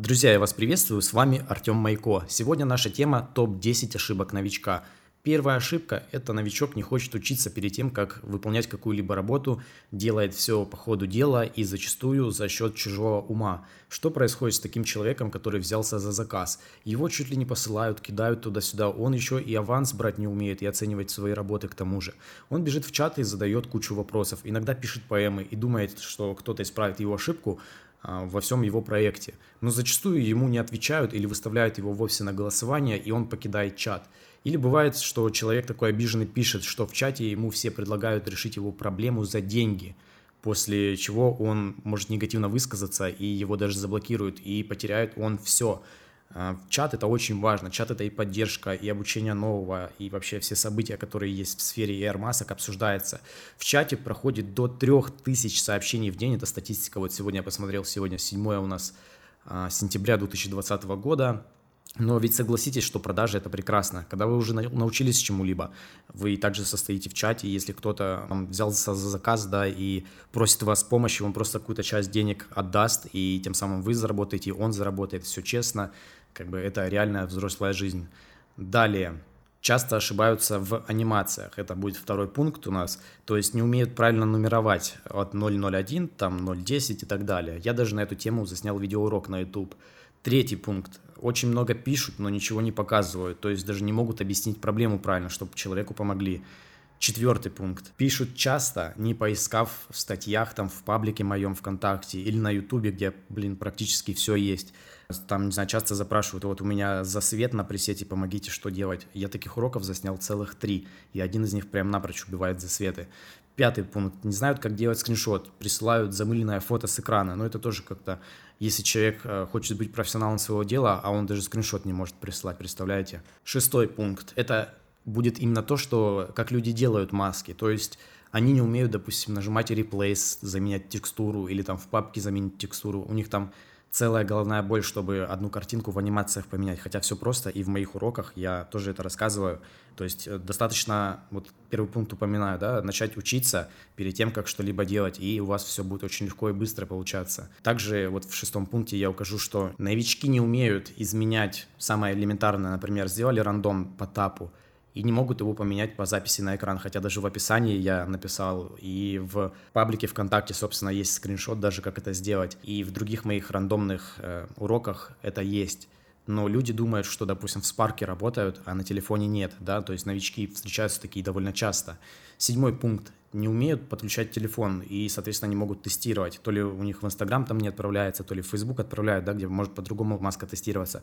Друзья, я вас приветствую, с вами Артем Майко. Сегодня наша тема топ-10 ошибок новичка. Первая ошибка – это новичок не хочет учиться перед тем, как выполнять какую-либо работу, делает все по ходу дела и зачастую за счет чужого ума. Что происходит с таким человеком, который взялся за заказ? Его чуть ли не посылают, кидают туда-сюда, он еще и аванс брать не умеет и оценивать свои работы к тому же. Он бежит в чат и задает кучу вопросов, иногда пишет поэмы и думает, что кто-то исправит его ошибку, во всем его проекте. Но зачастую ему не отвечают или выставляют его вовсе на голосование, и он покидает чат. Или бывает, что человек такой обиженный пишет, что в чате ему все предлагают решить его проблему за деньги, после чего он может негативно высказаться, и его даже заблокируют, и потеряет он все – а, чат это очень важно. Чат это и поддержка, и обучение нового, и вообще все события, которые есть в сфере AR-масок, обсуждается. В чате проходит до 3000 сообщений в день. Это статистика. Вот сегодня я посмотрел, сегодня 7 у нас а, сентября 2020 года. Но ведь согласитесь, что продажи это прекрасно. Когда вы уже научились чему-либо, вы также состоите в чате, если кто-то взялся за заказ, да, и просит вас помощи, он просто какую-то часть денег отдаст, и тем самым вы заработаете, он заработает, все честно, как бы это реальная взрослая жизнь. Далее, часто ошибаются в анимациях. Это будет второй пункт у нас. То есть не умеют правильно нумеровать от 001, там 010 и так далее. Я даже на эту тему заснял видеоурок на YouTube. Третий пункт. Очень много пишут, но ничего не показывают. То есть даже не могут объяснить проблему правильно, чтобы человеку помогли. Четвертый пункт. Пишут часто, не поискав в статьях, там, в паблике моем ВКонтакте или на Ютубе, где, блин, практически все есть. Там, не знаю, часто запрашивают, вот у меня за свет на пресете, помогите, что делать. Я таких уроков заснял целых три, и один из них прям напрочь убивает засветы. Пятый пункт. Не знают, как делать скриншот. Присылают замыленное фото с экрана. Но это тоже как-то, если человек э, хочет быть профессионалом своего дела, а он даже скриншот не может прислать, представляете? Шестой пункт. Это будет именно то, что как люди делают маски. То есть они не умеют, допустим, нажимать replace, заменять текстуру или там в папке заменить текстуру. У них там целая головная боль, чтобы одну картинку в анимациях поменять. Хотя все просто, и в моих уроках я тоже это рассказываю. То есть э, достаточно, вот первый пункт упоминаю, да, начать учиться перед тем, как что-либо делать, и у вас все будет очень легко и быстро получаться. Также вот в шестом пункте я укажу, что новички не умеют изменять самое элементарное, например, сделали рандом по тапу, и не могут его поменять по записи на экран, хотя даже в описании я написал, и в паблике ВКонтакте, собственно, есть скриншот даже, как это сделать, и в других моих рандомных э, уроках это есть. Но люди думают, что, допустим, в Spark работают, а на телефоне нет, да, то есть новички встречаются такие довольно часто. Седьмой пункт не умеют подключать телефон и, соответственно, не могут тестировать. То ли у них в Инстаграм там не отправляется, то ли в Фейсбук отправляют, да, где может по-другому маска тестироваться,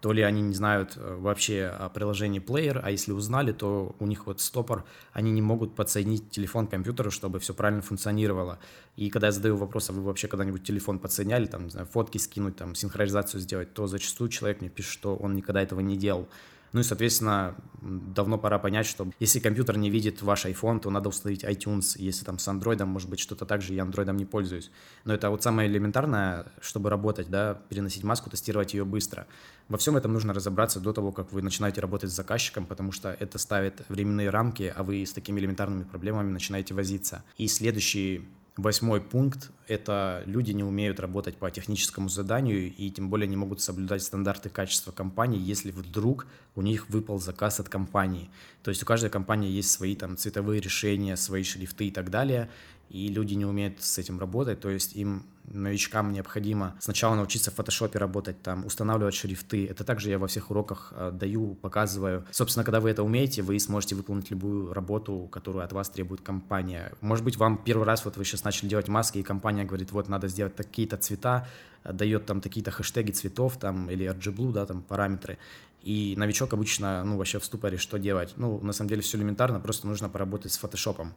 то ли они не знают э, вообще о приложении Player, а если узнали, то у них вот стопор, они не могут подсоединить телефон к компьютеру, чтобы все правильно функционировало. И когда я задаю вопрос, а вы вообще когда-нибудь телефон подсоединяли, там, не знаю, фотки скинуть, там, синхронизацию сделать, то зачастую человек мне пишет, что он никогда этого не делал. Ну и, соответственно, давно пора понять, что если компьютер не видит ваш iPhone, то надо установить iTunes. Если там с Android, может быть, что-то так же, я Android не пользуюсь. Но это вот самое элементарное, чтобы работать, да, переносить маску, тестировать ее быстро. Во всем этом нужно разобраться до того, как вы начинаете работать с заказчиком, потому что это ставит временные рамки, а вы с такими элементарными проблемами начинаете возиться. И следующий Восьмой пункт – это люди не умеют работать по техническому заданию и тем более не могут соблюдать стандарты качества компании, если вдруг у них выпал заказ от компании. То есть у каждой компании есть свои там цветовые решения, свои шрифты и так далее, и люди не умеют с этим работать, то есть им новичкам необходимо сначала научиться в фотошопе работать, там, устанавливать шрифты. Это также я во всех уроках э, даю, показываю. Собственно, когда вы это умеете, вы сможете выполнить любую работу, которую от вас требует компания. Может быть, вам первый раз, вот вы сейчас начали делать маски, и компания говорит, вот, надо сделать такие-то цвета, дает там какие-то хэштеги цветов там или RGBLue, да, там параметры. И новичок обычно, ну, вообще в ступоре, что делать? Ну, на самом деле все элементарно, просто нужно поработать с фотошопом.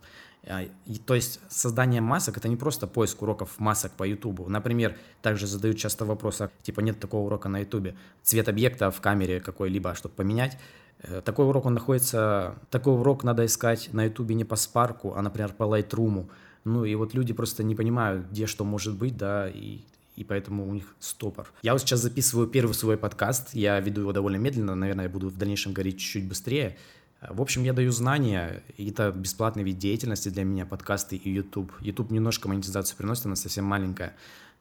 А, то есть создание масок — это не просто поиск уроков масок по YouTube. Например, также задают часто вопрос, а, типа нет такого урока на YouTube. Цвет объекта в камере какой-либо, чтобы поменять. Э, такой урок, он находится... Такой урок надо искать на YouTube не по Spark, а, например, по Lightroom. Ну и вот люди просто не понимают, где что может быть, да, и и поэтому у них стопор. Я вот сейчас записываю первый свой подкаст, я веду его довольно медленно, наверное, я буду в дальнейшем говорить чуть-чуть быстрее. В общем, я даю знания, и это бесплатный вид деятельности для меня, подкасты и YouTube. YouTube немножко монетизацию приносит, она совсем маленькая.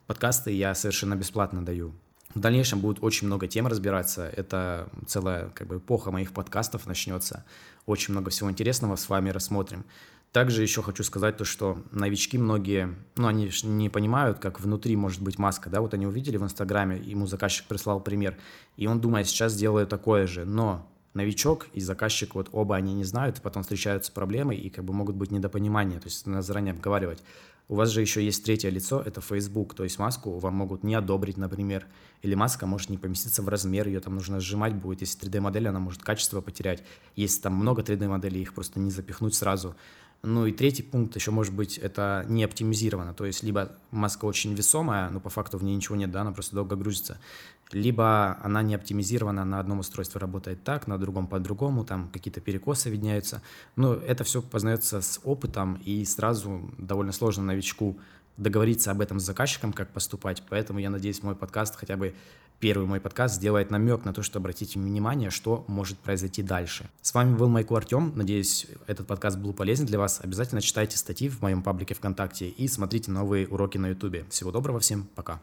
Подкасты я совершенно бесплатно даю. В дальнейшем будет очень много тем разбираться. Это целая как бы эпоха моих подкастов начнется. Очень много всего интересного с вами рассмотрим. Также еще хочу сказать то, что новички многие, ну, они не понимают, как внутри может быть маска, да, вот они увидели в Инстаграме, ему заказчик прислал пример, и он думает, сейчас сделаю такое же, но новичок и заказчик, вот оба они не знают, потом встречаются проблемы и как бы могут быть недопонимания, то есть надо заранее обговаривать. У вас же еще есть третье лицо, это Facebook, то есть маску вам могут не одобрить, например, или маска может не поместиться в размер, ее там нужно сжимать будет, если 3D-модель, она может качество потерять, если там много 3D-моделей, их просто не запихнуть сразу, ну и третий пункт еще может быть это не оптимизировано, то есть либо маска очень весомая, но по факту в ней ничего нет, да, она просто долго грузится, либо она не оптимизирована, на одном устройстве работает так, на другом по-другому, там какие-то перекосы видняются. Но это все познается с опытом, и сразу довольно сложно новичку договориться об этом с заказчиком, как поступать. Поэтому я надеюсь, мой подкаст, хотя бы первый мой подкаст, сделает намек на то, что обратите внимание, что может произойти дальше. С вами был Майку Артем. Надеюсь, этот подкаст был полезен для вас. Обязательно читайте статьи в моем паблике ВКонтакте и смотрите новые уроки на Ютубе. Всего доброго всем, пока.